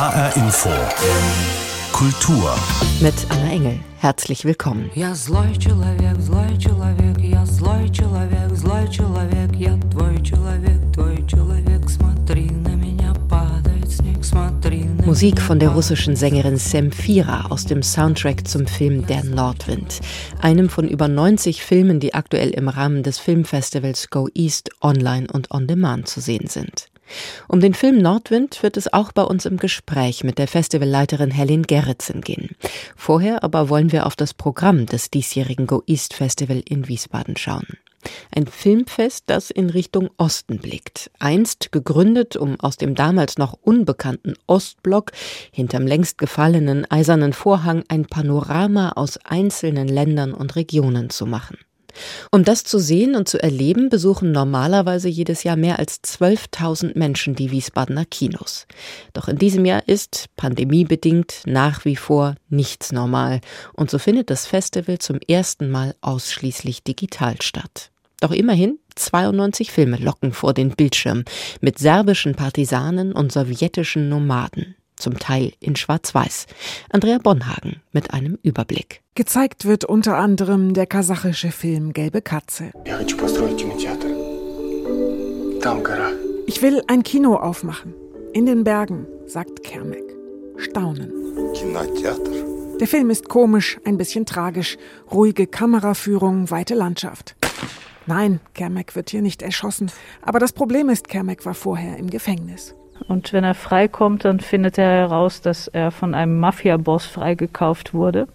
HR Info. Kultur. Mit Anna Engel. Herzlich willkommen. Я злой человек, злой человек, я злой человек, злой человек, я твой человек, твой человек, смотри на меня, падает снег, смотри на Musik von der russischen Sängerin Semfira aus dem Soundtrack zum Film Der Nordwind, einem von über 90 Filmen, die aktuell im Rahmen des Filmfestivals Go East online und on demand zu sehen sind. Um den Film Nordwind wird es auch bei uns im Gespräch mit der Festivalleiterin Helen Gerritsen gehen. Vorher aber wollen wir auf das Programm des diesjährigen Go East Festival in Wiesbaden schauen. Ein Filmfest, das in Richtung Osten blickt. Einst gegründet, um aus dem damals noch unbekannten Ostblock hinterm längst gefallenen eisernen Vorhang ein Panorama aus einzelnen Ländern und Regionen zu machen. Um das zu sehen und zu erleben, besuchen normalerweise jedes Jahr mehr als 12.000 Menschen die Wiesbadener Kinos. Doch in diesem Jahr ist, pandemiebedingt, nach wie vor nichts normal. Und so findet das Festival zum ersten Mal ausschließlich digital statt. Doch immerhin 92 Filme locken vor den Bildschirm mit serbischen Partisanen und sowjetischen Nomaden zum Teil in Schwarz-Weiß. Andrea Bonhagen mit einem Überblick. Gezeigt wird unter anderem der kasachische Film Gelbe Katze. Ich will ein Kino aufmachen. In den Bergen, sagt Kermek. Staunen. Der Film ist komisch, ein bisschen tragisch. Ruhige Kameraführung, weite Landschaft. Nein, Kermek wird hier nicht erschossen. Aber das Problem ist, Kermek war vorher im Gefängnis. Und wenn er freikommt, dann findet er heraus, dass er von einem Mafia-Boss freigekauft wurde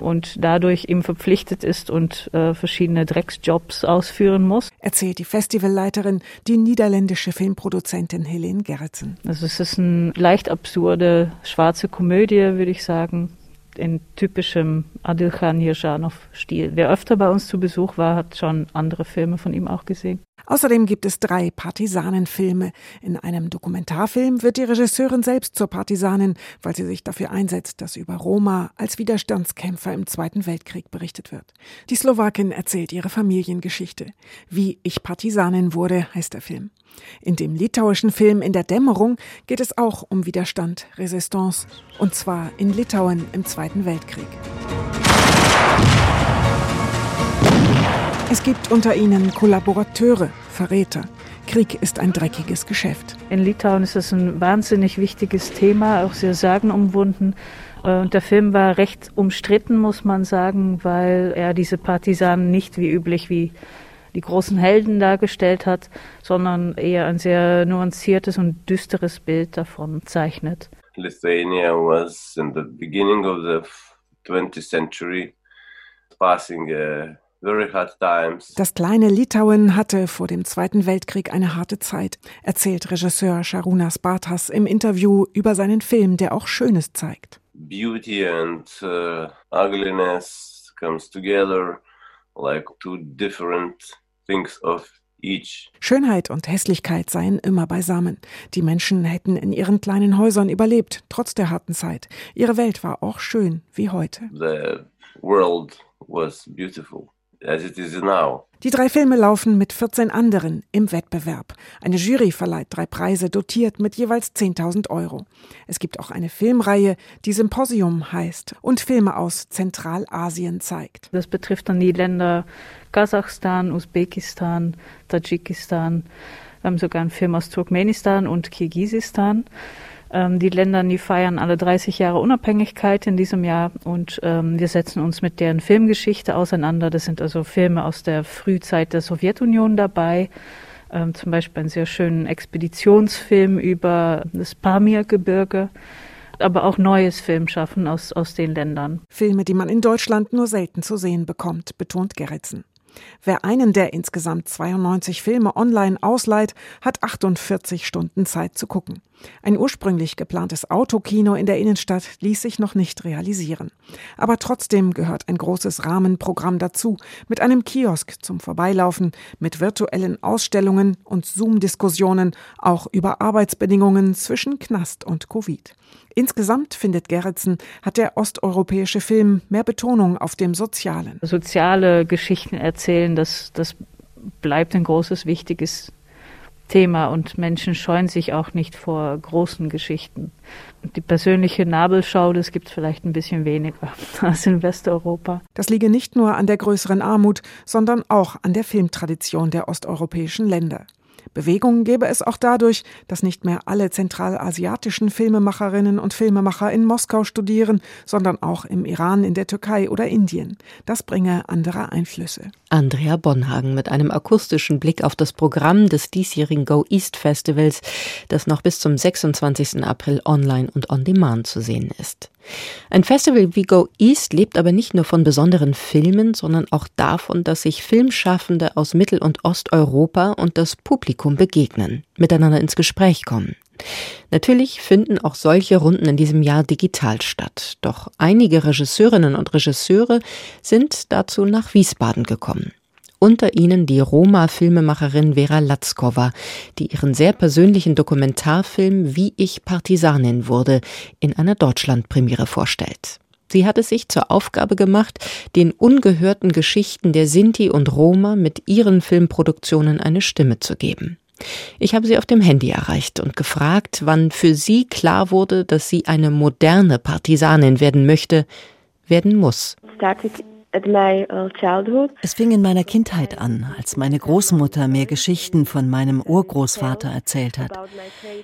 und dadurch ihm verpflichtet ist und äh, verschiedene Drecksjobs ausführen muss. Erzählt die Festivalleiterin, die niederländische Filmproduzentin Helene Gerritsen. Also es ist eine leicht absurde schwarze Komödie, würde ich sagen in typischem Adilkhan Hirschanov-Stil. Wer öfter bei uns zu Besuch war, hat schon andere Filme von ihm auch gesehen. Außerdem gibt es drei Partisanenfilme. In einem Dokumentarfilm wird die Regisseurin selbst zur Partisanin, weil sie sich dafür einsetzt, dass über Roma als Widerstandskämpfer im Zweiten Weltkrieg berichtet wird. Die Slowakin erzählt ihre Familiengeschichte. Wie ich Partisanin wurde, heißt der Film. In dem litauischen Film In der Dämmerung geht es auch um Widerstand, Resistance, und zwar in Litauen im Zweiten Weltkrieg. Es gibt unter ihnen Kollaborateure, Verräter. Krieg ist ein dreckiges Geschäft. In Litauen ist es ein wahnsinnig wichtiges Thema, auch sehr sagenumwunden. Und der Film war recht umstritten, muss man sagen, weil er diese Partisanen nicht wie üblich wie die großen Helden dargestellt hat, sondern eher ein sehr nuanciertes und düsteres Bild davon zeichnet. Lithuania was in the beginning of the 20th century passing a. Das kleine Litauen hatte vor dem Zweiten Weltkrieg eine harte Zeit, erzählt Regisseur Sharunas Bartas im Interview über seinen Film, der auch Schönes zeigt. Beauty and uh, ugliness comes together like two different thinks of. Schönheit und Hässlichkeit seien immer beisammen. Die Menschen hätten in ihren kleinen Häusern überlebt, trotz der harten Zeit. Ihre Welt war auch schön, wie heute. The world was beautiful as it is now. Die drei Filme laufen mit 14 anderen im Wettbewerb. Eine Jury verleiht drei Preise, dotiert mit jeweils 10.000 Euro. Es gibt auch eine Filmreihe, die Symposium heißt und Filme aus Zentralasien zeigt. Das betrifft dann die Länder Kasachstan, Usbekistan, Tadschikistan. Wir haben sogar einen Film aus Turkmenistan und Kirgisistan. Ähm, die Länder, die feiern alle 30 Jahre Unabhängigkeit in diesem Jahr und ähm, wir setzen uns mit deren Filmgeschichte auseinander. Das sind also Filme aus der Frühzeit der Sowjetunion dabei. Ähm, zum Beispiel einen sehr schönen Expeditionsfilm über das Pamir-Gebirge aber auch neues Filmschaffen aus, aus den Ländern. Filme, die man in Deutschland nur selten zu sehen bekommt, betont Gerritsen. Wer einen der insgesamt 92 Filme online ausleiht, hat 48 Stunden Zeit zu gucken. Ein ursprünglich geplantes Autokino in der Innenstadt ließ sich noch nicht realisieren. Aber trotzdem gehört ein großes Rahmenprogramm dazu, mit einem Kiosk zum Vorbeilaufen, mit virtuellen Ausstellungen und Zoom-Diskussionen, auch über Arbeitsbedingungen zwischen Knast und Covid. Insgesamt, findet Gerritsen, hat der osteuropäische Film mehr Betonung auf dem Sozialen. Soziale Geschichten erzählen, das, das bleibt ein großes, wichtiges Thema und Menschen scheuen sich auch nicht vor großen Geschichten. Die persönliche Nabelschau, das gibt es vielleicht ein bisschen weniger als in Westeuropa. Das liege nicht nur an der größeren Armut, sondern auch an der Filmtradition der osteuropäischen Länder. Bewegung gäbe es auch dadurch, dass nicht mehr alle zentralasiatischen Filmemacherinnen und Filmemacher in Moskau studieren, sondern auch im Iran, in der Türkei oder Indien. Das bringe andere Einflüsse. Andrea Bonhagen mit einem akustischen Blick auf das Programm des diesjährigen Go East Festivals, das noch bis zum 26. April online und on demand zu sehen ist. Ein Festival wie Go East lebt aber nicht nur von besonderen Filmen, sondern auch davon, dass sich Filmschaffende aus Mittel- und Osteuropa und das Publikum begegnen, miteinander ins Gespräch kommen. Natürlich finden auch solche Runden in diesem Jahr digital statt, doch einige Regisseurinnen und Regisseure sind dazu nach Wiesbaden gekommen unter ihnen die Roma-Filmemacherin Vera Latzkova, die ihren sehr persönlichen Dokumentarfilm Wie ich Partisanin wurde in einer Deutschlandpremiere vorstellt. Sie hat es sich zur Aufgabe gemacht, den ungehörten Geschichten der Sinti und Roma mit ihren Filmproduktionen eine Stimme zu geben. Ich habe sie auf dem Handy erreicht und gefragt, wann für sie klar wurde, dass sie eine moderne Partisanin werden möchte, werden muss. Es fing in meiner Kindheit an, als meine Großmutter mir Geschichten von meinem Urgroßvater erzählt hat.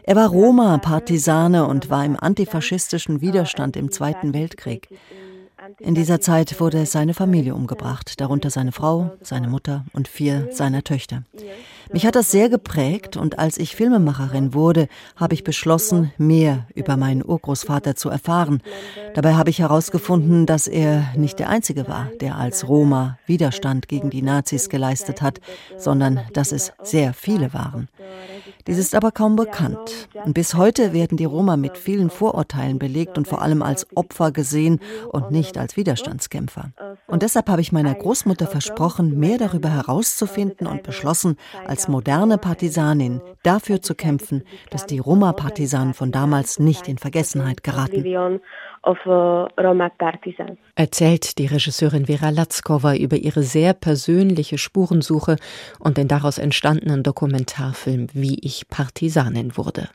Er war Roma, Partisane und war im antifaschistischen Widerstand im Zweiten Weltkrieg. In dieser Zeit wurde seine Familie umgebracht, darunter seine Frau, seine Mutter und vier seiner Töchter. Mich hat das sehr geprägt und als ich Filmemacherin wurde, habe ich beschlossen, mehr über meinen Urgroßvater zu erfahren. Dabei habe ich herausgefunden, dass er nicht der Einzige war, der als Roma Widerstand gegen die Nazis geleistet hat, sondern dass es sehr viele waren. Dies ist aber kaum bekannt. Und bis heute werden die Roma mit vielen Vorurteilen belegt und vor allem als Opfer gesehen und nicht als Widerstandskämpfer. Und deshalb habe ich meiner Großmutter versprochen, mehr darüber herauszufinden und beschlossen, als moderne Partisanin dafür zu kämpfen, dass die Roma-Partisanen von damals nicht in Vergessenheit geraten. Erzählt die Regisseurin Vera Latzkova über ihre sehr persönliche Spurensuche und den daraus entstandenen Dokumentarfilm Wie ich Partisanin wurde.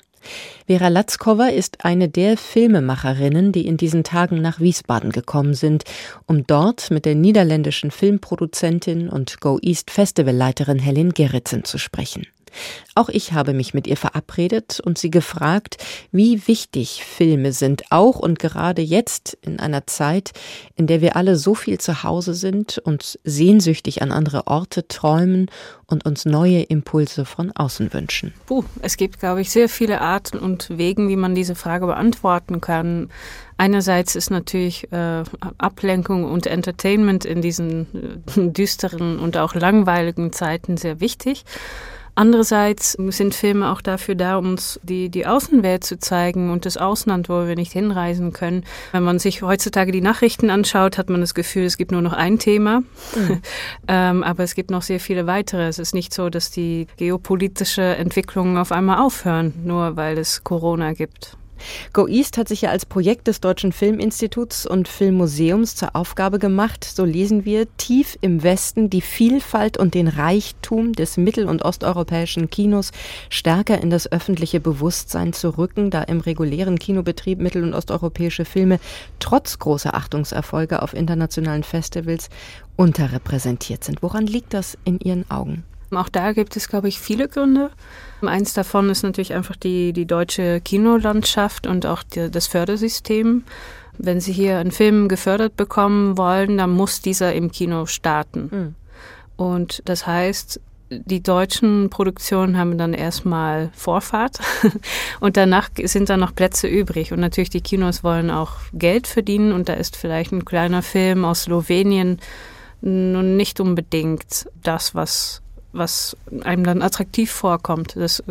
Vera Latzkova ist eine der Filmemacherinnen, die in diesen Tagen nach Wiesbaden gekommen sind, um dort mit der niederländischen Filmproduzentin und Go East Festivalleiterin Helen Gerritsen zu sprechen. Auch ich habe mich mit ihr verabredet und sie gefragt, wie wichtig Filme sind, auch und gerade jetzt in einer Zeit, in der wir alle so viel zu Hause sind und sehnsüchtig an andere Orte träumen und uns neue Impulse von außen wünschen. Puh, es gibt, glaube ich, sehr viele Arten und Wegen, wie man diese Frage beantworten kann. Einerseits ist natürlich äh, Ablenkung und Entertainment in diesen äh, düsteren und auch langweiligen Zeiten sehr wichtig. Andererseits sind Filme auch dafür da, uns die, die Außenwelt zu zeigen und das Ausland, wo wir nicht hinreisen können. Wenn man sich heutzutage die Nachrichten anschaut, hat man das Gefühl, es gibt nur noch ein Thema. Mhm. ähm, aber es gibt noch sehr viele weitere. Es ist nicht so, dass die geopolitische Entwicklungen auf einmal aufhören, nur weil es Corona gibt. Go East hat sich ja als Projekt des Deutschen Filminstituts und Filmmuseums zur Aufgabe gemacht, so lesen wir, tief im Westen die Vielfalt und den Reichtum des mittel- und osteuropäischen Kinos stärker in das öffentliche Bewusstsein zu rücken, da im regulären Kinobetrieb mittel- und osteuropäische Filme trotz großer Achtungserfolge auf internationalen Festivals unterrepräsentiert sind. Woran liegt das in Ihren Augen? Auch da gibt es, glaube ich, viele Gründe. Eins davon ist natürlich einfach die, die deutsche Kinolandschaft und auch die, das Fördersystem. Wenn Sie hier einen Film gefördert bekommen wollen, dann muss dieser im Kino starten. Mhm. Und das heißt, die deutschen Produktionen haben dann erstmal Vorfahrt und danach sind dann noch Plätze übrig. Und natürlich die Kinos wollen auch Geld verdienen und da ist vielleicht ein kleiner Film aus Slowenien nun nicht unbedingt das, was was einem dann attraktiv vorkommt. Das,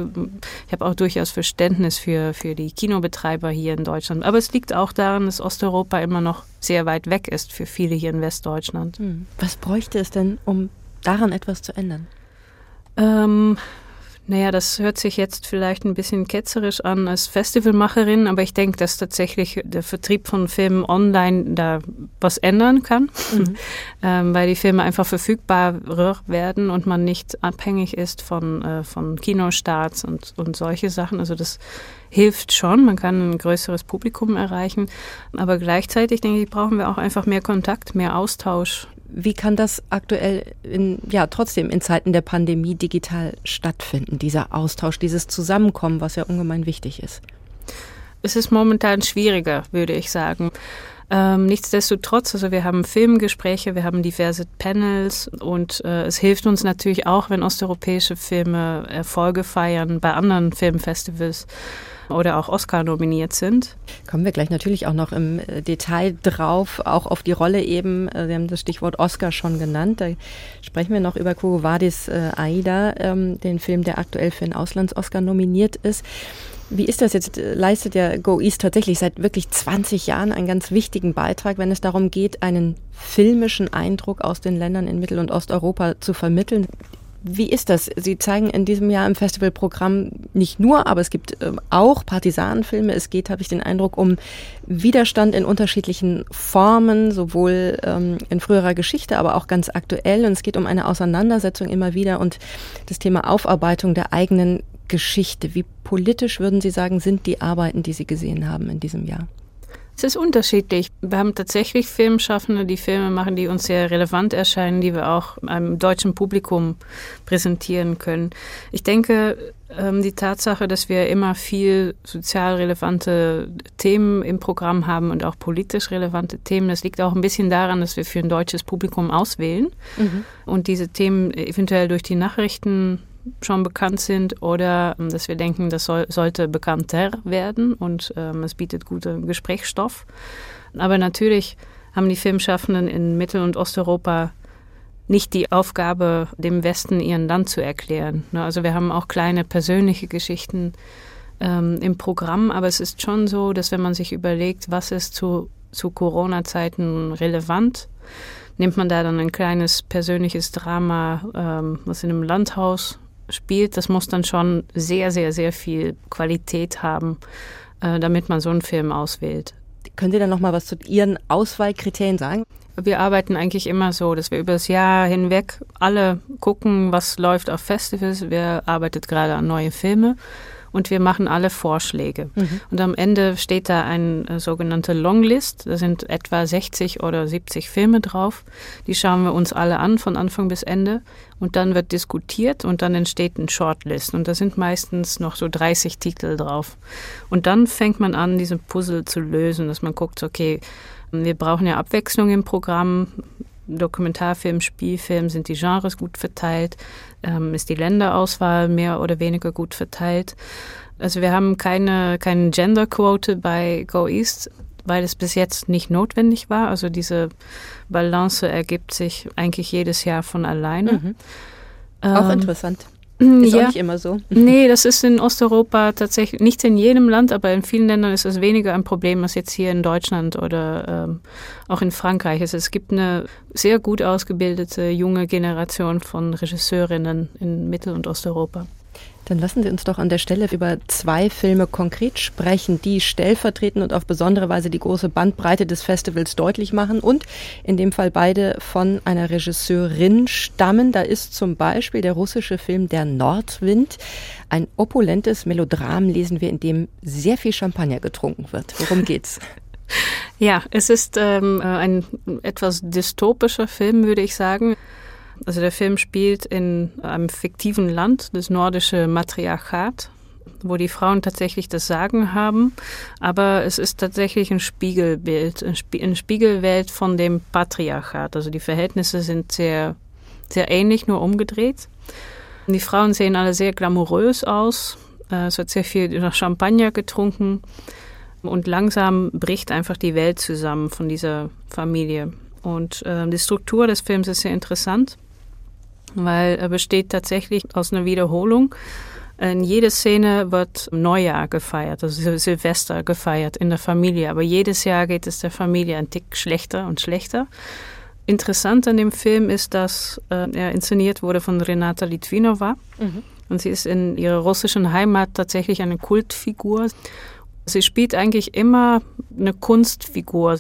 ich habe auch durchaus Verständnis für, für die Kinobetreiber hier in Deutschland. Aber es liegt auch daran, dass Osteuropa immer noch sehr weit weg ist für viele hier in Westdeutschland. Hm. Was bräuchte es denn, um daran etwas zu ändern? Ähm, Naja, das hört sich jetzt vielleicht ein bisschen ketzerisch an als Festivalmacherin, aber ich denke, dass tatsächlich der Vertrieb von Filmen online da was ändern kann, mhm. ähm, weil die Filme einfach verfügbarer werden und man nicht abhängig ist von, äh, von Kinostarts und, und solche Sachen. Also das hilft schon, man kann ein größeres Publikum erreichen, aber gleichzeitig denke ich, brauchen wir auch einfach mehr Kontakt, mehr Austausch wie kann das aktuell in, ja, trotzdem in Zeiten der Pandemie digital stattfinden, dieser Austausch, dieses Zusammenkommen, was ja ungemein wichtig ist? Es ist momentan schwieriger, würde ich sagen. Ähm, nichtsdestotrotz, also wir haben Filmgespräche, wir haben diverse Panels und äh, es hilft uns natürlich auch, wenn osteuropäische Filme Erfolge feiern bei anderen Filmfestivals oder auch Oscar nominiert sind. Kommen wir gleich natürlich auch noch im äh, Detail drauf, auch auf die Rolle eben. Äh, Sie haben das Stichwort Oscar schon genannt. Da sprechen wir noch über Kugo Vadis äh, Aida, ähm, den Film, der aktuell für den Auslands-Oscar nominiert ist. Wie ist das jetzt? Leistet ja Go East tatsächlich seit wirklich 20 Jahren einen ganz wichtigen Beitrag, wenn es darum geht, einen filmischen Eindruck aus den Ländern in Mittel- und Osteuropa zu vermitteln? Wie ist das? Sie zeigen in diesem Jahr im Festivalprogramm nicht nur, aber es gibt äh, auch Partisanenfilme. Es geht, habe ich den Eindruck, um Widerstand in unterschiedlichen Formen, sowohl ähm, in früherer Geschichte, aber auch ganz aktuell. Und es geht um eine Auseinandersetzung immer wieder und das Thema Aufarbeitung der eigenen Geschichte. Wie politisch würden Sie sagen, sind die Arbeiten, die Sie gesehen haben in diesem Jahr? Es ist unterschiedlich. Wir haben tatsächlich Filmschaffende, die Filme machen, die uns sehr relevant erscheinen, die wir auch einem deutschen Publikum präsentieren können. Ich denke, ähm, die Tatsache, dass wir immer viel sozial relevante Themen im Programm haben und auch politisch relevante Themen, das liegt auch ein bisschen daran, dass wir für ein deutsches Publikum auswählen mhm. und diese Themen eventuell durch die Nachrichten schon bekannt sind oder ähm, dass wir denken, das soll, sollte bekannter werden und ähm, es bietet guten Gesprächsstoff. Aber natürlich haben die Filmschaffenden in Mittel- und Osteuropa nicht die Aufgabe, dem Westen ihren Land zu erklären. Ne? Also wir haben auch kleine persönliche Geschichten ähm, im Programm, aber es ist schon so, dass wenn man sich überlegt, was ist zu, zu Corona-Zeiten relevant, nimmt man da dann ein kleines persönliches Drama, ähm, was in einem Landhaus spielt, das muss dann schon sehr, sehr, sehr viel Qualität haben, äh, damit man so einen Film auswählt. Können Sie dann noch mal was zu Ihren Auswahlkriterien sagen? Wir arbeiten eigentlich immer so, dass wir über das Jahr hinweg alle gucken, was läuft auf Festivals. Wer arbeitet gerade an neue Filme und wir machen alle Vorschläge. Mhm. Und am Ende steht da eine äh, sogenannte Longlist. Da sind etwa 60 oder 70 Filme drauf. Die schauen wir uns alle an von Anfang bis Ende. Und dann wird diskutiert und dann entsteht ein Shortlist. Und da sind meistens noch so 30 Titel drauf. Und dann fängt man an, diesen Puzzle zu lösen, dass man guckt, okay, wir brauchen ja Abwechslung im Programm. Dokumentarfilm, Spielfilm, sind die Genres gut verteilt? Ähm, ist die Länderauswahl mehr oder weniger gut verteilt? Also wir haben keine, keine Genderquote bei Go East, weil es bis jetzt nicht notwendig war. Also diese Balance ergibt sich eigentlich jedes Jahr von alleine. Mhm. Auch ähm, interessant. Ist ja. auch nicht immer so. Nee, das ist in Osteuropa tatsächlich nicht in jedem Land, aber in vielen Ländern ist es weniger ein Problem als jetzt hier in Deutschland oder ähm, auch in Frankreich. Also es gibt eine sehr gut ausgebildete junge Generation von Regisseurinnen in Mittel- und Osteuropa. Dann lassen Sie uns doch an der Stelle über zwei Filme konkret sprechen, die stellvertretend und auf besondere Weise die große Bandbreite des Festivals deutlich machen und in dem Fall beide von einer Regisseurin stammen. Da ist zum Beispiel der russische Film Der Nordwind. Ein opulentes Melodram lesen wir, in dem sehr viel Champagner getrunken wird. Worum geht's? Ja, es ist ähm, ein etwas dystopischer Film, würde ich sagen. Also der Film spielt in einem fiktiven Land, das nordische Matriarchat, wo die Frauen tatsächlich das Sagen haben, aber es ist tatsächlich ein Spiegelbild, eine Spiegelwelt von dem Patriarchat. Also die Verhältnisse sind sehr, sehr ähnlich, nur umgedreht. Die Frauen sehen alle sehr glamourös aus. Äh, es wird sehr viel Champagner getrunken und langsam bricht einfach die Welt zusammen von dieser Familie. Und äh, die Struktur des Films ist sehr interessant weil er besteht tatsächlich aus einer Wiederholung. In jeder Szene wird Neujahr gefeiert, also Silvester gefeiert in der Familie. Aber jedes Jahr geht es der Familie ein Tick schlechter und schlechter. Interessant an dem Film ist, dass äh, er inszeniert wurde von Renata Litvinova. Mhm. Und sie ist in ihrer russischen Heimat tatsächlich eine Kultfigur. Sie spielt eigentlich immer eine Kunstfigur.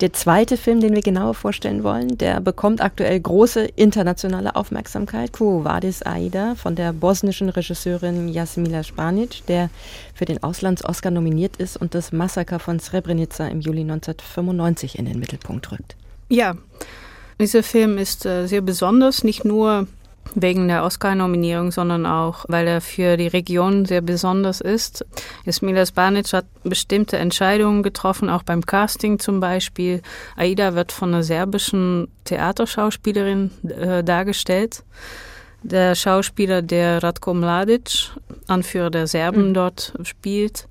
Der zweite Film, den wir genauer vorstellen wollen, der bekommt aktuell große internationale Aufmerksamkeit. Quo Vadis Aida von der bosnischen Regisseurin Jasmila Spanic, der für den Auslands-Oscar nominiert ist und das Massaker von Srebrenica im Juli 1995 in den Mittelpunkt rückt. Ja, dieser Film ist äh, sehr besonders, nicht nur wegen der Oscar-Nominierung, sondern auch, weil er für die Region sehr besonders ist. Jasmila Spanic hat bestimmte Entscheidungen getroffen, auch beim Casting zum Beispiel. Aida wird von einer serbischen Theaterschauspielerin äh, dargestellt. Der Schauspieler, der Ratko Mladic, Anführer der Serben mhm. dort spielt,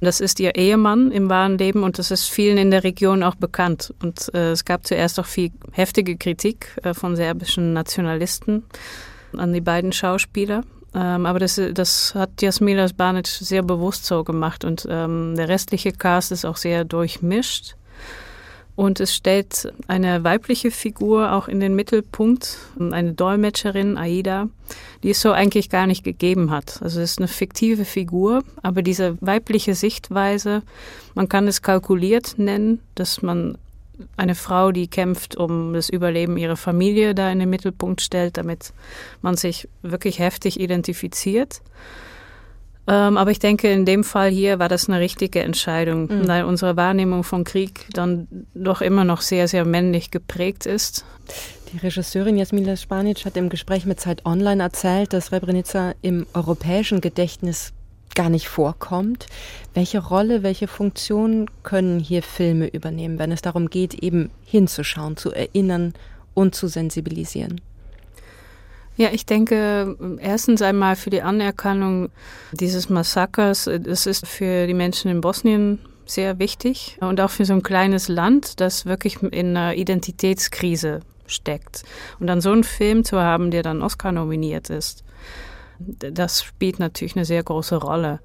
das ist ihr Ehemann im wahren Leben und das ist vielen in der Region auch bekannt. Und äh, es gab zuerst auch viel heftige Kritik äh, von serbischen Nationalisten an die beiden Schauspieler. Ähm, aber das, das hat Jasmila Banic sehr bewusst so gemacht und ähm, der restliche Cast ist auch sehr durchmischt. Und es stellt eine weibliche Figur auch in den Mittelpunkt, eine Dolmetscherin, Aida, die es so eigentlich gar nicht gegeben hat. Also es ist eine fiktive Figur, aber diese weibliche Sichtweise, man kann es kalkuliert nennen, dass man eine Frau, die kämpft um das Überleben ihrer Familie, da in den Mittelpunkt stellt, damit man sich wirklich heftig identifiziert. Ähm, aber ich denke, in dem Fall hier war das eine richtige Entscheidung, mhm. weil unsere Wahrnehmung von Krieg dann doch immer noch sehr, sehr männlich geprägt ist. Die Regisseurin Jasmila Spanic hat im Gespräch mit Zeit Online erzählt, dass Srebrenica im europäischen Gedächtnis gar nicht vorkommt. Welche Rolle, welche Funktion können hier Filme übernehmen, wenn es darum geht, eben hinzuschauen, zu erinnern und zu sensibilisieren? Ja, ich denke, erstens einmal für die Anerkennung dieses Massakers. Es ist für die Menschen in Bosnien sehr wichtig und auch für so ein kleines Land, das wirklich in einer Identitätskrise steckt. Und dann so einen Film zu haben, der dann Oscar nominiert ist, das spielt natürlich eine sehr große Rolle.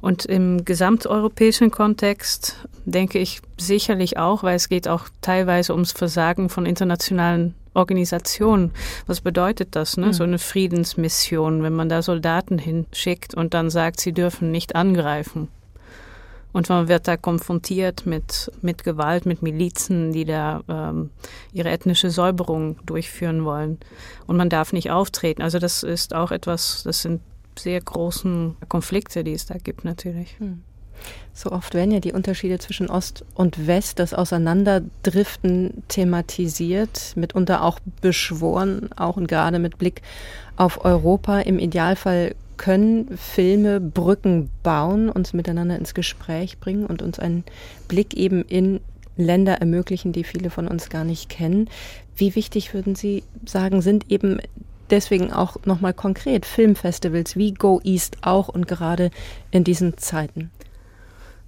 Und im gesamteuropäischen Kontext denke ich sicherlich auch, weil es geht auch teilweise ums Versagen von internationalen Organisation. Was bedeutet das, ne? Mhm. So eine Friedensmission, wenn man da Soldaten hinschickt und dann sagt, sie dürfen nicht angreifen. Und man wird da konfrontiert mit, mit Gewalt, mit Milizen, die da ähm, ihre ethnische Säuberung durchführen wollen. Und man darf nicht auftreten. Also das ist auch etwas, das sind sehr großen Konflikte, die es da gibt natürlich. Mhm. So oft werden ja die Unterschiede zwischen Ost und West, das Auseinanderdriften thematisiert, mitunter auch beschworen, auch und gerade mit Blick auf Europa. Im Idealfall können Filme Brücken bauen, uns miteinander ins Gespräch bringen und uns einen Blick eben in Länder ermöglichen, die viele von uns gar nicht kennen. Wie wichtig würden Sie sagen, sind eben deswegen auch nochmal konkret Filmfestivals wie Go East auch und gerade in diesen Zeiten?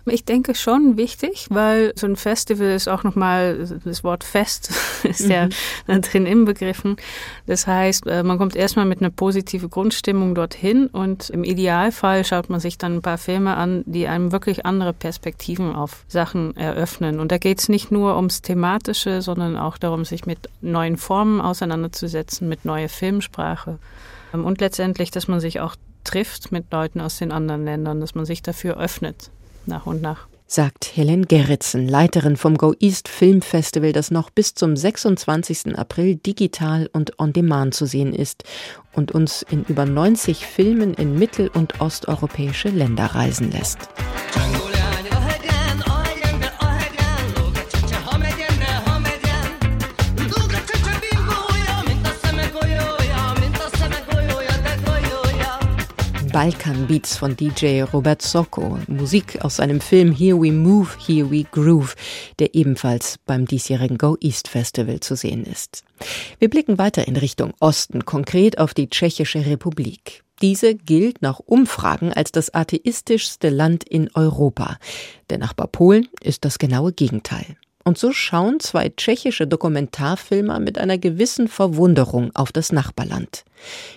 Ich denke schon wichtig, weil so ein Festival ist auch nochmal, das Wort Fest ist ja mhm. drin inbegriffen. Das heißt, äh, man kommt erstmal mit einer positiven Grundstimmung dorthin und im Idealfall schaut man sich dann ein paar Filme an, die einem wirklich andere Perspektiven auf Sachen eröffnen. Und da geht es nicht nur ums Thematische, sondern auch darum, sich mit neuen Formen auseinanderzusetzen, mit neuer Filmsprache. Ähm, und letztendlich, dass man sich auch trifft mit Leuten aus den anderen Ländern, dass man sich dafür öffnet nach und nach. Sagt Helen Gerritsen, Leiterin vom Go East Film Festival, das noch bis zum 26. April digital und on demand zu sehen ist und uns in über 90 Filmen in mittel- und osteuropäische Länder reisen lässt. Balkan Beats von DJ Robert Socco, Musik aus seinem Film Here We Move, Here We Groove, der ebenfalls beim diesjährigen Go East Festival zu sehen ist. Wir blicken weiter in Richtung Osten, konkret auf die Tschechische Republik. Diese gilt nach Umfragen als das atheistischste Land in Europa. Der Nachbar Polen ist das genaue Gegenteil. Und so schauen zwei tschechische Dokumentarfilmer mit einer gewissen Verwunderung auf das Nachbarland.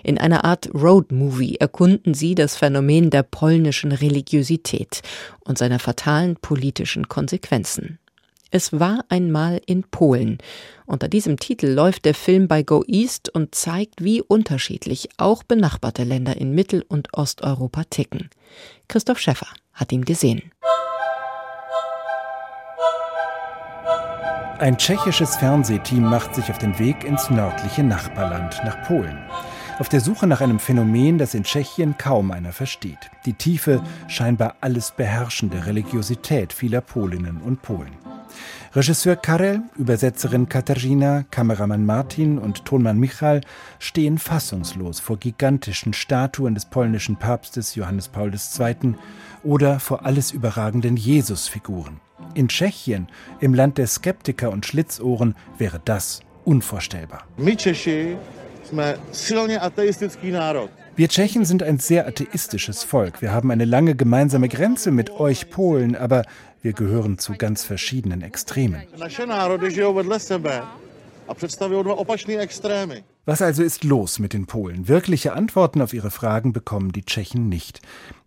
In einer Art Roadmovie erkunden sie das Phänomen der polnischen Religiosität und seiner fatalen politischen Konsequenzen. Es war einmal in Polen. Unter diesem Titel läuft der Film bei Go East und zeigt, wie unterschiedlich auch benachbarte Länder in Mittel- und Osteuropa ticken. Christoph Schäffer hat ihn gesehen. Ein tschechisches Fernsehteam macht sich auf den Weg ins nördliche Nachbarland, nach Polen. Auf der Suche nach einem Phänomen, das in Tschechien kaum einer versteht. Die tiefe, scheinbar alles beherrschende Religiosität vieler Polinnen und Polen. Regisseur Karel, Übersetzerin Katarzyna, Kameramann Martin und Tonmann Michal stehen fassungslos vor gigantischen Statuen des polnischen Papstes Johannes Paul II. oder vor alles überragenden Jesusfiguren. In Tschechien, im Land der Skeptiker und Schlitzohren, wäre das unvorstellbar. Wir Tschechen sind ein sehr atheistisches Volk. Wir haben eine lange gemeinsame Grenze mit euch Polen, aber wir gehören zu ganz verschiedenen Extremen. Was also ist los mit den Polen? Wirkliche Antworten auf ihre Fragen bekommen die Tschechen nicht.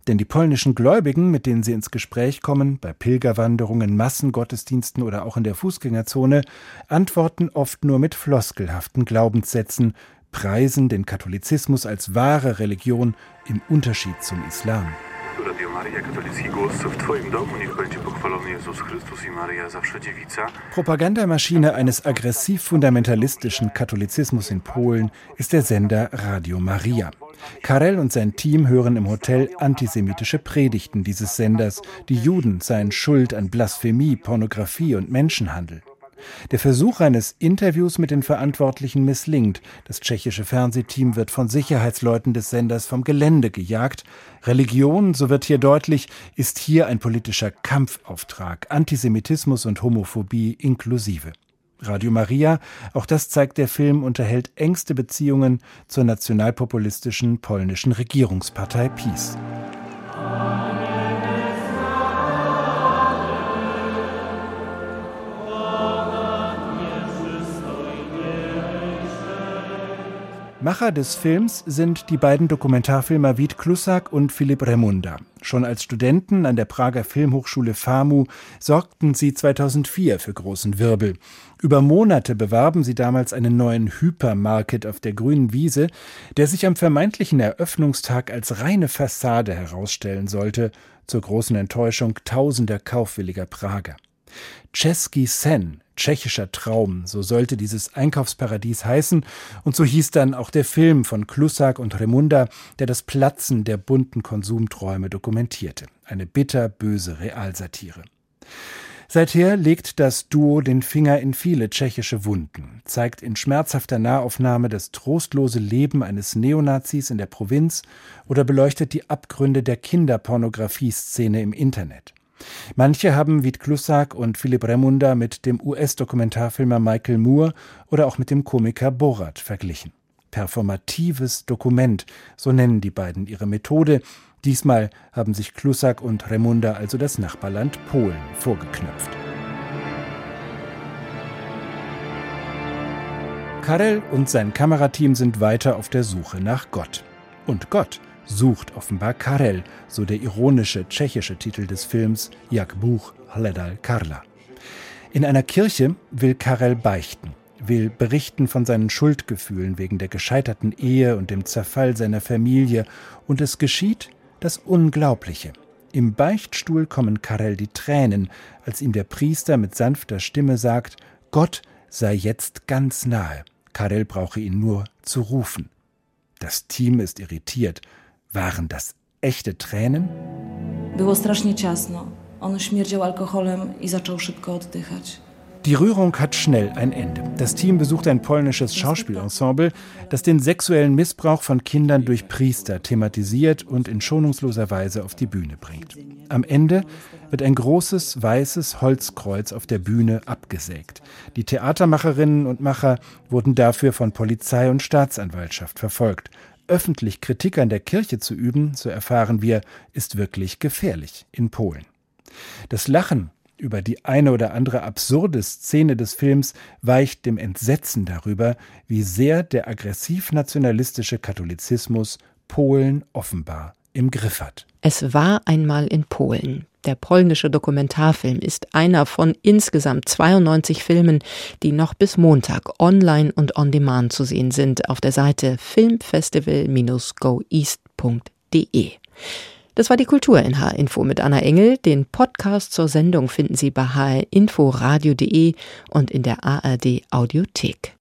Denn die polnischen Gläubigen, mit denen sie ins Gespräch kommen, bei Pilgerwanderungen, Massengottesdiensten oder auch in der Fußgängerzone, antworten oft nur mit floskelhaften Glaubenssätzen, preisen den Katholizismus als wahre Religion im Unterschied zum Islam. Radio Maria, katolicki głos w Twoim domu, niech będzie pochwalony Jezus Chrystus i Maria, zawsze dziewica. Propagandamaschine eines aggressiv-fundamentalistischen Katholizismus in Polen ist der Sender Radio Maria. Karel und sein Team hören im Hotel antisemitische Predigten dieses Senders, die Juden seien schuld an Blasphemie, Pornografie und Menschenhandel. Der Versuch eines Interviews mit den Verantwortlichen misslingt. Das tschechische Fernsehteam wird von Sicherheitsleuten des Senders vom Gelände gejagt. Religion, so wird hier deutlich, ist hier ein politischer Kampfauftrag. Antisemitismus und Homophobie inklusive. Radio Maria, auch das zeigt der Film, unterhält engste Beziehungen zur nationalpopulistischen polnischen Regierungspartei PiS. Macher des Films sind die beiden Dokumentarfilmer Wied Klusak und Philipp Remunda. Schon als Studenten an der Prager Filmhochschule FAMU sorgten sie 2004 für großen Wirbel. Über Monate bewarben sie damals einen neuen Hypermarket auf der grünen Wiese, der sich am vermeintlichen Eröffnungstag als reine Fassade herausstellen sollte, zur großen Enttäuschung tausender kaufwilliger Prager. Český sen, tschechischer Traum, so sollte dieses Einkaufsparadies heißen, und so hieß dann auch der Film von Klusak und Remunda, der das Platzen der bunten Konsumträume dokumentierte. Eine bitterböse Realsatire. Seither legt das Duo den Finger in viele tschechische Wunden, zeigt in schmerzhafter Nahaufnahme das trostlose Leben eines Neonazis in der Provinz oder beleuchtet die Abgründe der Kinderpornografie-Szene im Internet. Manche haben Wied Klusak und Philipp Remunda mit dem US-Dokumentarfilmer Michael Moore oder auch mit dem Komiker Borat verglichen. Performatives Dokument, so nennen die beiden ihre Methode. Diesmal haben sich Klusak und Remunda also das Nachbarland Polen vorgeknöpft. Karel und sein Kamerateam sind weiter auf der Suche nach Gott. Und Gott sucht offenbar Karel, so der ironische tschechische Titel des Films Jak Buch Hledal Karla. In einer Kirche will Karel beichten, will berichten von seinen Schuldgefühlen wegen der gescheiterten Ehe und dem Zerfall seiner Familie, und es geschieht das Unglaubliche. Im Beichtstuhl kommen Karel die Tränen, als ihm der Priester mit sanfter Stimme sagt, Gott sei jetzt ganz nahe. Karel brauche ihn nur zu rufen. Das Team ist irritiert waren das echte Tränen? Było strasznie ciasno. On śmierdział alkoholem i zaczął szybko oddychać. Die Rührung hat schnell ein Ende. Das Team besucht ein polnisches Schauspielensemble, das den sexuellen Missbrauch von Kindern durch Priester thematisiert und in schonungsloser Weise auf die Bühne bringt. Am Ende wird ein großes weißes Holzkreuz auf der Bühne abgesägt. Die Theatermacherinnen und Macher wurden dafür von Polizei und Staatsanwaltschaft verfolgt öffentlich Kritik an der Kirche zu üben, so erfahren wir, ist wirklich gefährlich in Polen. Das Lachen über die eine oder andere absurde Szene des Films weicht dem Entsetzen darüber, wie sehr der aggressiv-nationalistische Katholizismus Polen offenbar im Griff hat. Es war einmal in Polen. Der polnische Dokumentarfilm ist einer von insgesamt 92 Filmen, die noch bis Montag online und on demand zu sehen sind auf der Seite filmfestival-goeast.de. Das war die Kultur in H-Info mit Anna Engel. Den Podcast zur Sendung finden Sie bei hrinforadio.de und in der ARD Audiothek.